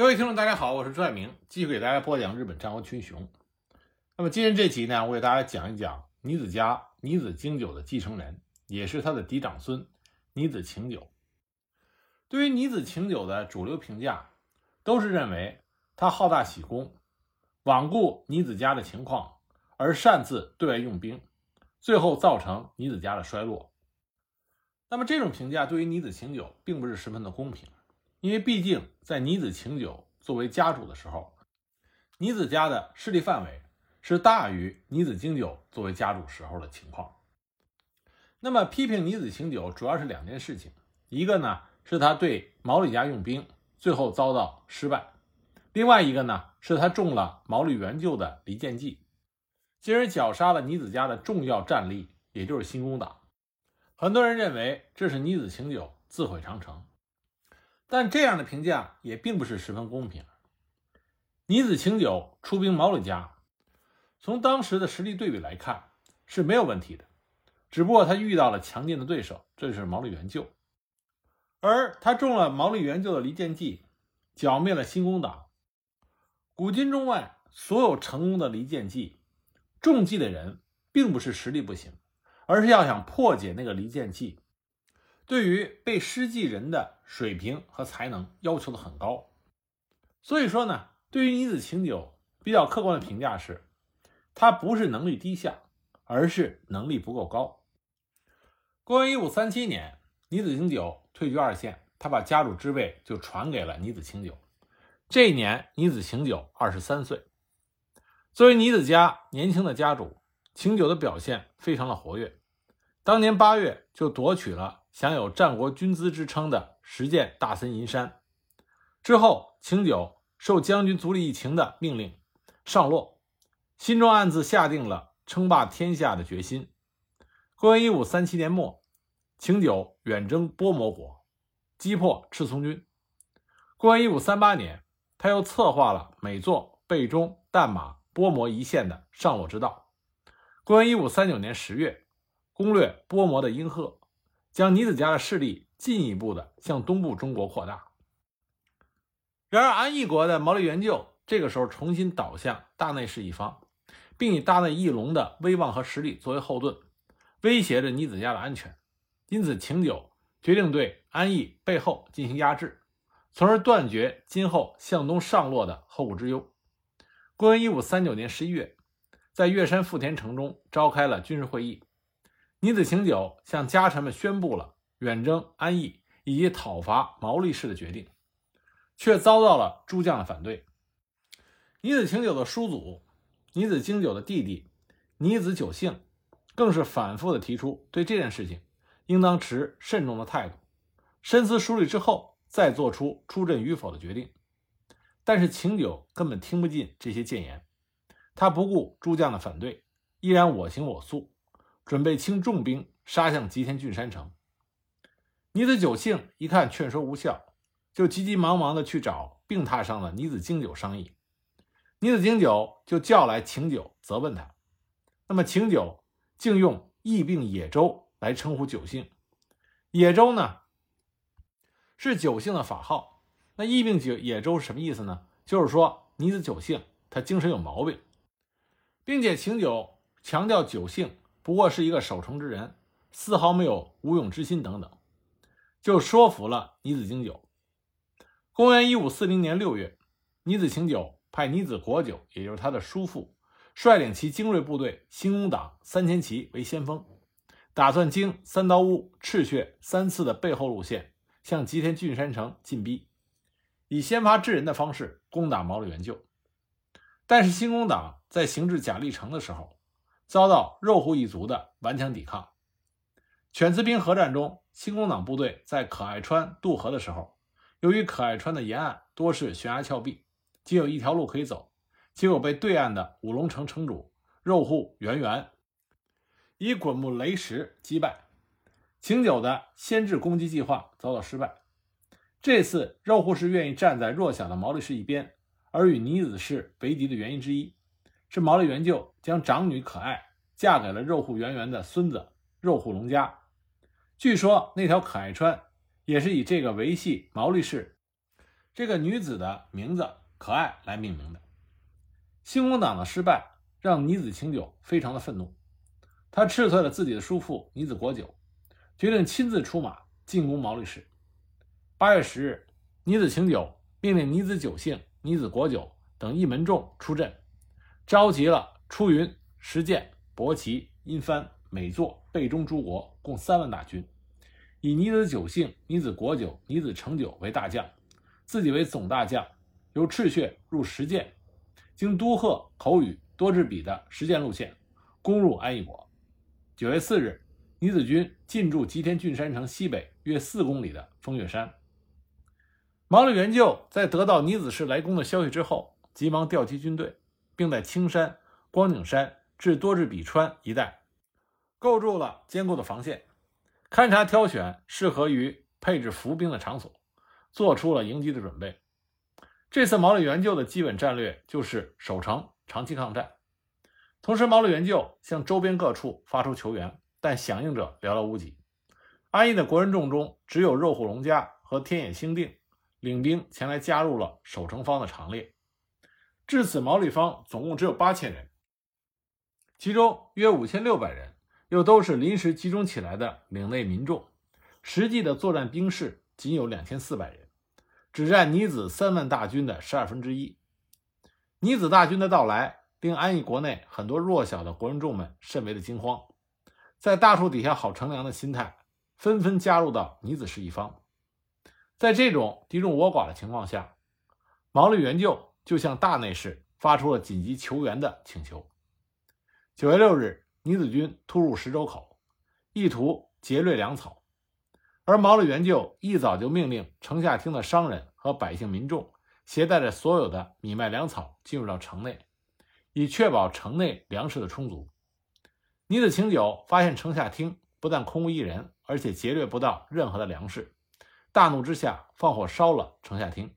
各位听众，大家好，我是朱爱明，继续给大家播讲日本战国群雄。那么今天这集呢，我给大家讲一讲尼子家尼子经久的继承人，也是他的嫡长孙尼子晴久。对于尼子晴久的主流评价，都是认为他好大喜功，罔顾尼子家的情况，而擅自对外用兵，最后造成尼子家的衰落。那么这种评价对于尼子晴久并不是十分的公平。因为毕竟在尼子晴久作为家主的时候，尼子家的势力范围是大于尼子经久作为家主时候的情况。那么批评尼子晴久主要是两件事情，一个呢是他对毛利家用兵最后遭到失败，另外一个呢是他中了毛利元就的离间计，进而绞杀了尼子家的重要战力，也就是新宫党。很多人认为这是尼子晴久自毁长城。但这样的评价也并不是十分公平。尼子晴久出兵毛利家，从当时的实力对比来看是没有问题的，只不过他遇到了强劲的对手，这就是毛利元就。而他中了毛利元就的离间计，剿灭了新工党。古今中外所有成功的离间计，中计的人并不是实力不行，而是要想破解那个离间计。对于被施计人的水平和才能要求的很高，所以说呢，对于尼子晴久比较客观的评价是，他不是能力低下，而是能力不够高。公元一五三七年，尼子晴久退居二线，他把家主之位就传给了尼子晴久。这一年，尼子晴久二十三岁。作为尼子家年轻的家主，晴久的表现非常的活跃。当年八月就夺取了。享有战国军资之称的石见大森银山之后，晴久受将军足利义晴的命令上洛，心中暗自下定了称霸天下的决心。公元一五三七年末，晴久远征波摩国，击破赤松军。公元一五三八年，他又策划了美作备中淡马波摩一线的上洛之道。公元一五三九年十月，攻略波摩的英贺。将尼子家的势力进一步的向东部中国扩大。然而，安义国的毛利元就这个时候重新倒向大内氏一方，并以大内义隆的威望和实力作为后盾，威胁着尼子家的安全。因此，晴久决定对安义背后进行压制，从而断绝今后向东上落的后顾之忧。公元一五三九年十一月，在月山富田城中召开了军事会议。尼子晴久向家臣们宣布了远征安义以及讨伐毛利氏的决定，却遭到了诸将的反对。尼子晴久的叔祖尼子经久的弟弟尼子久幸，更是反复的提出对这件事情应当持慎重的态度，深思熟虑之后再做出出阵与否的决定。但是晴久根本听不进这些谏言，他不顾诸将的反对，依然我行我素。准备倾重兵杀向吉田郡山城。尼子久幸一看劝说无效，就急急忙忙地去找病榻上的尼子经久商议。尼子经久就叫来晴久责问他。那么晴久竟用疫病野州来称呼久幸。野州呢是久幸的法号。那疫病野野州是什么意思呢？就是说尼子久幸他精神有毛病，并且晴久强调久幸。不过是一个守城之人，丝毫没有无勇之心等等，就说服了尼子经久。公元一五四零年六月，尼子晴久派尼子国久，也就是他的叔父，率领其精锐部队新工党三千骑为先锋，打算经三刀屋、赤穴三次的背后路线，向吉田郡山城进逼，以先发制人的方式攻打毛利元就。但是新工党在行至甲利城的时候，遭到肉户一族的顽强抵抗。犬子兵合战中，新工党部队在可爱川渡河的时候，由于可爱川的沿岸多是悬崖峭壁，仅有一条路可以走，结果被对岸的五龙城城主肉户圆圆以滚木雷石击败。晴久的先制攻击计划遭到失败。这次肉户是愿意站在弱小的毛利氏一边，而与尼子氏为敌的原因之一。是毛利元就将长女可爱嫁给了肉户圆圆的孙子肉户隆家。据说那条可爱川也是以这个维系毛利氏这个女子的名字可爱来命名的。兴工党的失败让尼子晴久非常的愤怒，他斥退了自己的叔父尼子国久，决定亲自出马进攻毛利氏。八月十日，尼子晴久命令尼子久幸、尼子国久等一门众出阵，召集了出云、石见、伯奇、殷藩、美作、备中诸国共三万大军，以尼子久幸、尼子国久、尼子成久为大将，自己为总大将，由赤穴入石见。经都贺、口语、多智比的实践路线，攻入安邑国。九月四日，尼子军进驻吉田郡山城西北约四公里的风月山。毛利元就在得到尼子氏来攻的消息之后，急忙调集军队，并在青山、光景山至多智比川一带构筑了坚固的防线，勘察挑选适合于配置伏兵的场所，做出了迎击的准备。这次毛利元就的基本战略就是守城、长期抗战。同时，毛利元就向周边各处发出求援，但响应者寥寥无几。安逸的国人众中，只有肉户隆家和天野兴定领兵前来加入了守城方的行列。至此，毛利方总共只有八千人，其中约五千六百人又都是临时集中起来的领内民众，实际的作战兵士仅有两千四百人。只占尼子三万大军的十二分之一。尼子大军的到来，令安邑国内很多弱小的国人众们甚为的惊慌，在大树底下好乘凉的心态，纷纷加入到尼子氏一方。在这种敌众我寡的情况下，毛利元就就向大内氏发出了紧急求援的请求。九月六日，倪子军突入石州口，意图劫掠粮草。而毛利元就一早就命令城下厅的商人和百姓民众携带着所有的米麦粮草进入到城内，以确保城内粮食的充足。倪子晴久发现城下厅不但空无一人，而且劫掠不到任何的粮食，大怒之下放火烧了城下厅，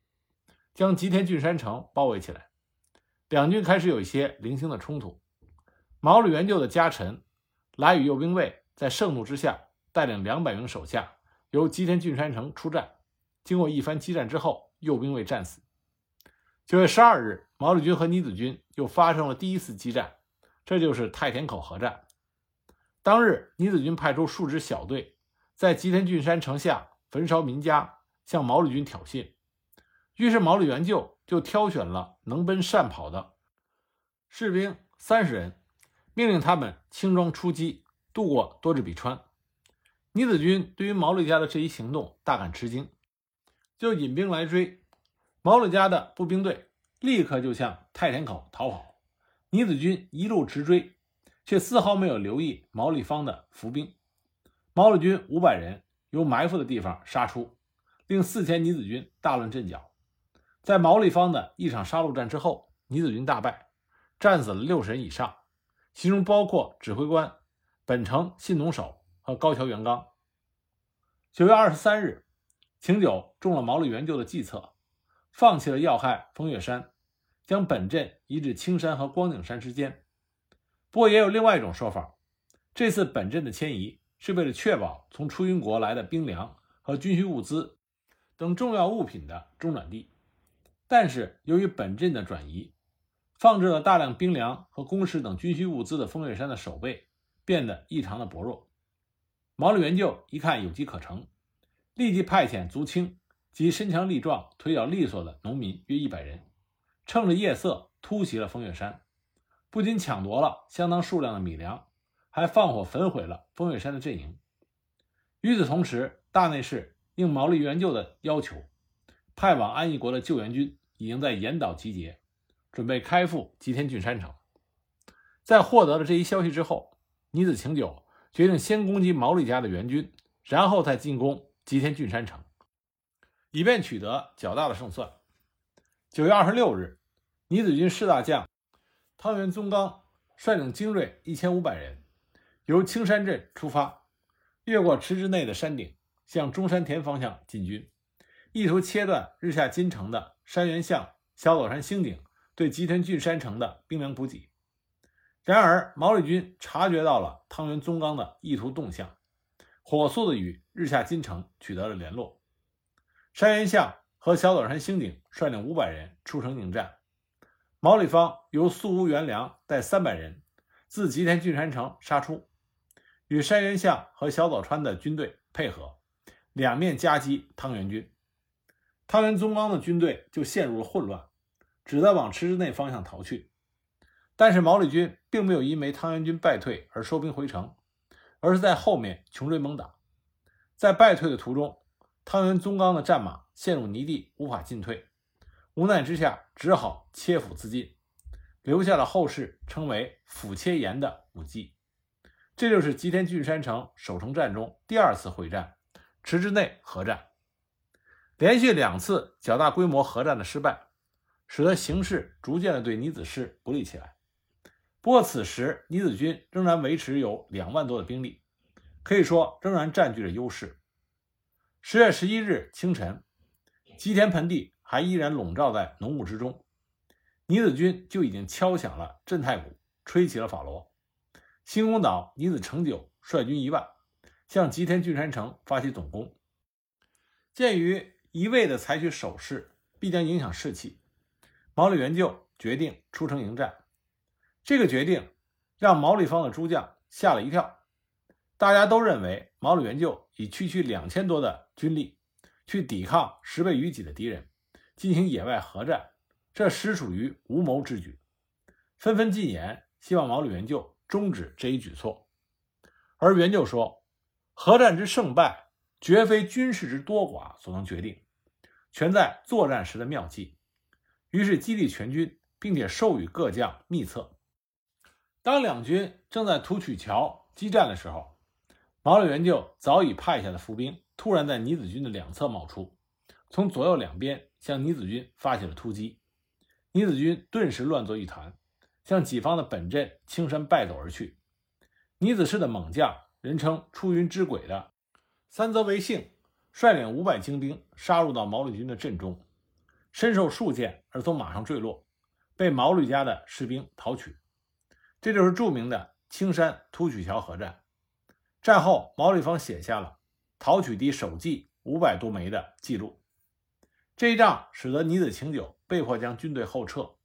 将吉田郡山城包围起来。两军开始有一些零星的冲突。毛利元就的家臣来与右兵卫在盛怒之下带领两百名手下。由吉田郡山城出战，经过一番激战之后，右兵卫战死。九月十二日，毛利军和尼子军又发生了第一次激战，这就是太田口合战。当日，尼子军派出数支小队，在吉田郡山城下焚烧民家，向毛利军挑衅。于是毛利元就就挑选了能奔善跑的士兵三十人，命令他们轻装出击，渡过多智比川。尼子军对于毛利家的这一行动大感吃惊，就引兵来追。毛利家的步兵队立刻就向太田口逃跑。尼子军一路直追，却丝毫没有留意毛利方的伏兵。毛利军五百人由埋伏的地方杀出，令四千尼子军大乱阵脚。在毛利方的一场杀戮战之后，尼子军大败，战死了六十人以上，其中包括指挥官本城信农守。和高桥元刚。九月二十三日，晴久中了毛利元就的计策，放弃了要害风月山，将本阵移至青山和光景山之间。不过，也有另外一种说法，这次本阵的迁移是为了确保从出云国来的兵粮和军需物资等重要物品的中转地。但是，由于本阵的转移，放置了大量兵粮和工事等军需物资的风月山的守备变得异常的薄弱。毛利元就一看有机可乘，立即派遣足轻及身强力壮、腿脚利索的农民约一百人，趁着夜色突袭了风月山，不仅抢夺了相当数量的米粮，还放火焚毁了风月山的阵营。与此同时，大内氏应毛利元就的要求，派往安邑国的救援军已经在岩岛集结，准备开赴吉田郡山城。在获得了这一消息之后，尼子晴久。决定先攻击毛利家的援军，然后再进攻吉田郡山城，以便取得较大的胜算。九月二十六日，尼子军士大将汤原宗纲率领精锐一千五百人，由青山镇出发，越过池之内的山顶，向中山田方向进军，意图切断日下金城的山原向、小岛山星顶对吉田郡山城的兵粮补给。然而，毛利军察觉到了汤原宗纲的意图动向，火速的与日下金城取得了联络。山原相和小早川兴景率领五百人出城迎战。毛利方由宿屋元良带三百人自吉田郡山城杀出，与山原相和小早川的军队配合，两面夹击汤原军。汤原宗纲的军队就陷入了混乱，只得往池之内方向逃去。但是毛利军并没有因为汤原军败退而收兵回城，而是在后面穷追猛打。在败退的途中，汤原宗纲的战马陷入泥地，无法进退，无奈之下只好切腹自尽，留下了后世称为“腹切岩”的武迹。这就是吉田郡山城守城战中第二次会战——池之内合战。连续两次较大规模核战的失败，使得形势逐渐的对尼子氏不利起来。不过，此时尼子军仍然维持有两万多的兵力，可以说仍然占据着优势。十月十一日清晨，吉田盆地还依然笼罩在浓雾之中，尼子军就已经敲响了震太鼓，吹起了法螺。新宫岛尼子成久率军一万，向吉田郡山城发起总攻。鉴于一味的采取守势必将影响士气，毛利元就决定出城迎战。这个决定让毛利方的诸将吓了一跳，大家都认为毛利元就以区区两千多的军力去抵抗十倍于己的敌人，进行野外合战，这实属于无谋之举，纷纷进言希望毛利元就终止这一举措。而元就说：“合战之胜败，绝非军事之多寡所能决定，全在作战时的妙计。”于是激励全军，并且授予各将秘策。当两军正在图取桥激战的时候，毛利元就早已派下的伏兵突然在尼子军的两侧冒出，从左右两边向尼子军发起了突击。尼子军顿时乱作一团，向己方的本阵青山败走而去。尼子氏的猛将，人称出云之鬼的三泽为幸，率领五百精兵杀入到毛利军的阵中，身受数箭而从马上坠落，被毛利家的士兵逃取。这就是著名的青山突取桥合战。战后，毛利方写下了逃取敌首计五百多枚的记录。这一仗使得尼子晴久被迫将军队后撤，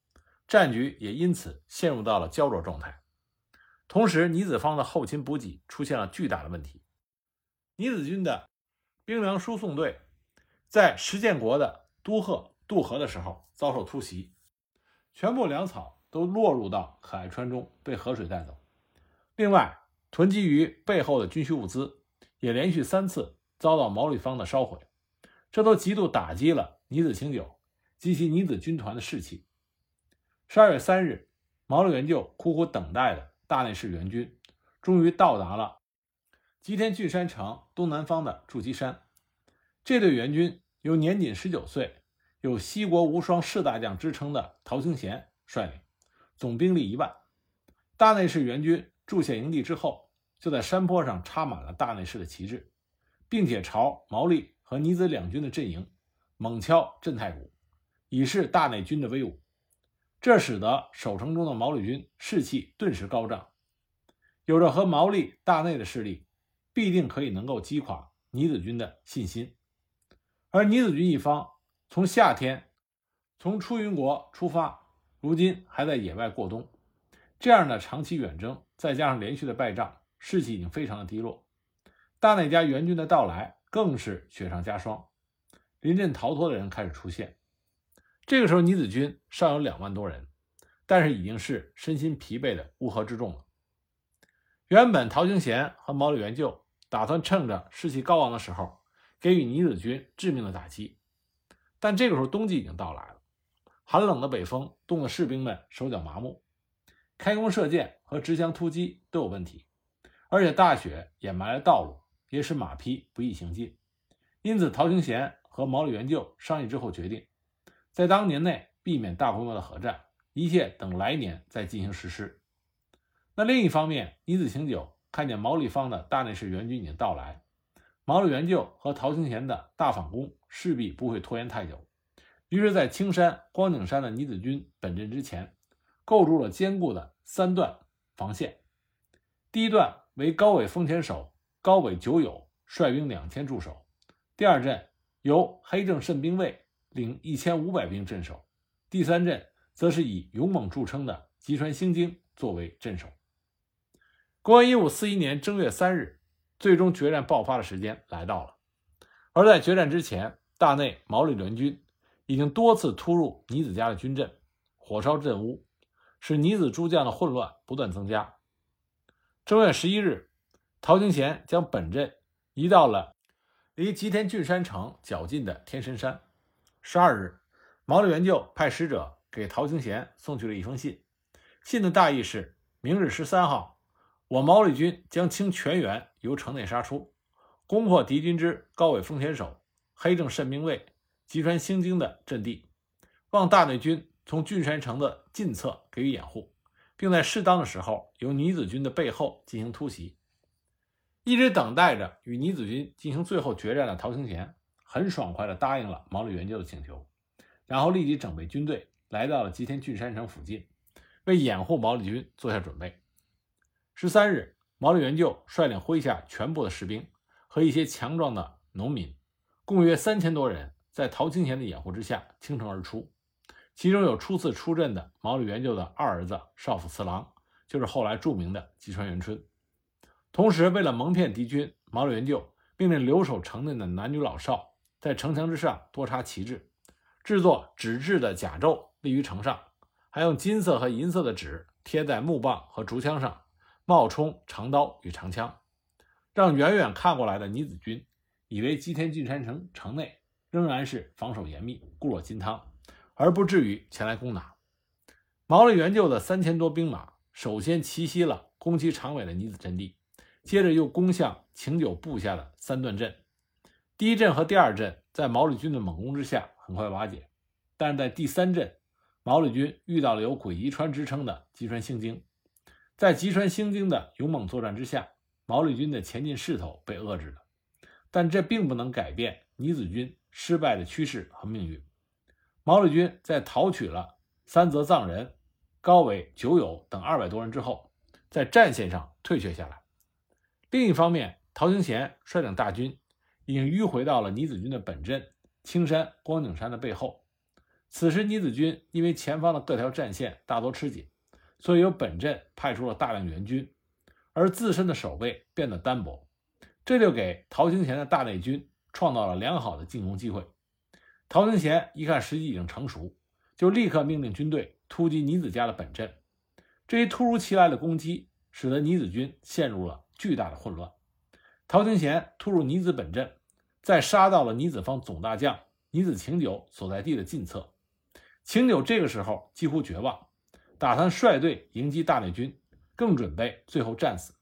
战局也因此陷入到了焦灼状态。同时，尼子方的后勤补给出现了巨大的问题。倪子军的兵粮输送队在石建国的都贺渡河的时候遭受突袭，全部粮草。都落入到可爱川中，被河水带走。另外，囤积于背后的军需物资也连续三次遭到毛利方的烧毁，这都极度打击了尼子清久及其尼子军团的士气。十二月三日，毛利元就苦苦等待的大内氏援军终于到达了吉田郡山城东南方的筑基山。这队援军由年仅十九岁、有“西国无双”士大将之称的陶清贤率领。总兵力一万，大内氏援军驻下营地之后，就在山坡上插满了大内氏的旗帜，并且朝毛利和尼子两军的阵营猛敲震太鼓，以示大内军的威武。这使得守城中的毛利军士气顿时高涨，有着和毛利、大内的势力，必定可以能够击垮倪子军的信心。而倪子军一方从夏天从出云国出发。如今还在野外过冬，这样的长期远征，再加上连续的败仗，士气已经非常的低落。大内家援军的到来更是雪上加霜，临阵逃脱的人开始出现。这个时候，倪子军尚有两万多人，但是已经是身心疲惫的乌合之众了。原本陶清贤和毛利元就打算趁着士气高昂的时候，给予尼子军致命的打击，但这个时候冬季已经到来了。寒冷的北风冻得士兵们手脚麻木，开弓射箭和持枪突击都有问题，而且大雪掩埋了道路，也使马匹不易行进。因此，陶清贤和毛利元就商议之后决定，在当年内避免大规模的核战，一切等来年再进行实施。那另一方面，尼子晴久看见毛利方的大内氏援军已经到来，毛利元就和陶清贤的大反攻势必不会拖延太久。于是，在青山、光景山的尼子军本阵之前，构筑了坚固的三段防线。第一段为高尾丰前守高尾久友率兵两千驻守；第二阵由黑正慎兵卫领一千五百兵镇守，第三阵则是以勇猛著称的吉川兴京作为镇守。公元一五四一年正月三日，最终决战爆发的时间来到了。而在决战之前，大内毛利联军已经多次突入尼子家的军阵，火烧阵屋，使尼子诸将的混乱不断增加。正月十一日，陶清贤将本阵移到了离吉田郡山城较近的天神山。十二日，毛利元就派使者给陶清贤送去了一封信，信的大意是：明日十三号，我毛利军将倾全员由城内杀出，攻破敌军之高尾丰田守、黑正慎兵卫、吉川兴京的阵地，望大内军从郡山城的近侧给予掩护，并在适当的时候由尼子军的背后进行突袭。一直等待着与尼子军进行最后决战的陶清贤。很爽快地答应了毛利元就的请求，然后立即整备军队来到了吉田郡山城附近，为掩护毛利军做下准备。十三日，毛利元就率领麾下全部的士兵和一些强壮的农民，共约三千多人，在陶清贤的掩护之下倾城而出。其中有初次出阵的毛利元就的二儿子少府次郎，就是后来著名的吉川元春。同时，为了蒙骗敌军，毛利元就命令留守城内的男女老少。在城墙之上多插旗帜，制作纸质的甲胄立于城上，还用金色和银色的纸贴在木棒和竹枪上，冒充长刀与长枪，让远远看过来的尼子军以为吉田郡山城城内仍然是防守严密、固若金汤，而不至于前来攻打。毛利元就的三千多兵马首先奇袭了攻其长尾的尼子阵地，接着又攻向晴久部下的三段阵。第一阵和第二阵在毛利军的猛攻之下很快瓦解，但是在第三阵，毛利军遇到了有“鬼遗川”之称的吉川兴经，在吉川兴京的勇猛作战之下，毛利军的前进势头被遏制了，但这并不能改变尼子军失败的趋势和命运。毛利军在讨取了三泽藏人、高尾久友等二百多人之后，在战线上退却下来。另一方面，陶清贤率领大军。已经迂回到了尼子军的本阵青山光景山的背后。此时，尼子军因为前方的各条战线大多吃紧，所以由本阵派出了大量援军，而自身的守备变得单薄，这就给陶清贤的大内军创造了良好的进攻机会。陶清贤一看时机已经成熟，就立刻命令军队突击尼子家的本阵。这一突如其来的攻击，使得尼子军陷入了巨大的混乱。陶清贤突入尼子本阵。再杀到了尼子方总大将尼子晴久所在地的近侧，晴久这个时候几乎绝望，打算率队迎击大内军，更准备最后战死。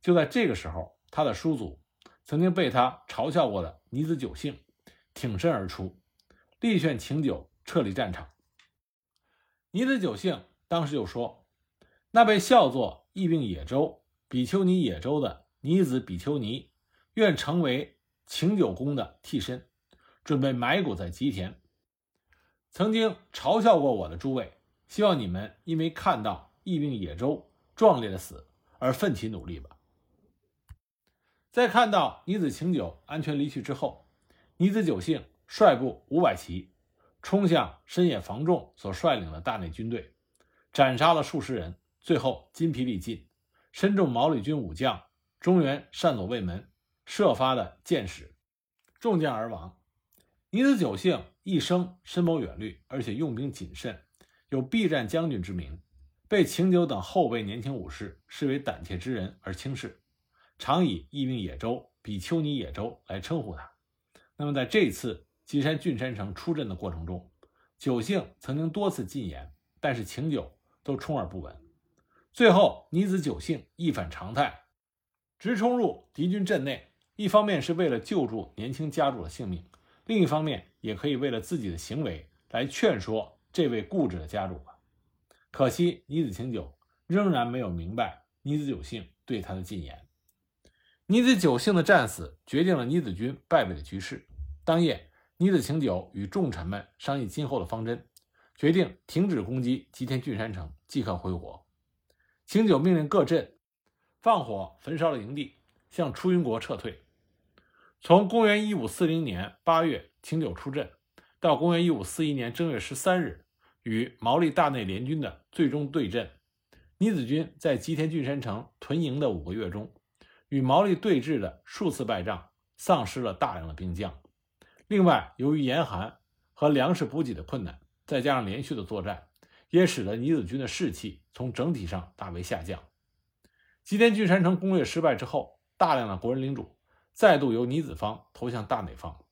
就在这个时候，他的叔祖曾经被他嘲笑过的尼子久幸挺身而出，力劝晴久撤离战场。尼子久幸当时就说：“那被笑作疫病野州比丘尼野州的尼子比丘尼，愿成为。”晴久公的替身，准备埋骨在吉田。曾经嘲笑过我的诸位，希望你们因为看到义兵野州壮烈的死而奋起努力吧。在看到尼子晴久安全离去之后，尼子久幸率部五百骑冲向深野防重所率领的大内军队，斩杀了数十人，最后筋疲力尽，身中毛利军武将中原善佐卫门。射发的箭矢，中箭而亡。尼子久幸一生深谋远虑，而且用兵谨慎，有避战将军之名，被晴久等后辈年轻武士视为胆怯之人而轻视，常以义命野州、比丘尼野州来称呼他。那么，在这次吉山郡山城出阵的过程中，久幸曾经多次进言，但是晴久都充耳不闻。最后，尼子久幸一反常态，直冲入敌军阵内。一方面是为了救助年轻家主的性命，另一方面也可以为了自己的行为来劝说这位固执的家主吧。可惜尼子晴久仍然没有明白尼子久幸对他的进言。尼子久幸的战死决定了尼子军败北的局势。当夜，尼子晴久与重臣们商议今后的方针，决定停止攻击吉田郡山城，即刻回国。晴久命令各镇放火焚烧了营地，向出云国撤退。从公元一五四零年八月，晴久出阵，到公元一五四一年正月十三日，与毛利大内联军的最终对阵。尼子军在吉田郡山城屯营的五个月中，与毛利对峙的数次败仗，丧失了大量的兵将。另外，由于严寒和粮食补给的困难，再加上连续的作战，也使得尼子军的士气从整体上大为下降。吉田郡山城攻略失败之后，大量的国人领主再度由尼子方投向大内方，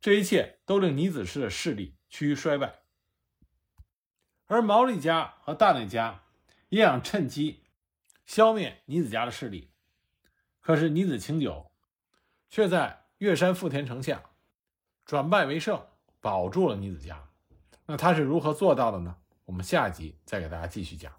这一切都令尼子氏的势力趋于衰败，而毛利家和大内家。也想趁机消灭尼子家的势力，可是尼子清久却在越山富田城下转败为胜，保住了尼子家。那他是如何做到的呢？我们下集再给大家继续讲。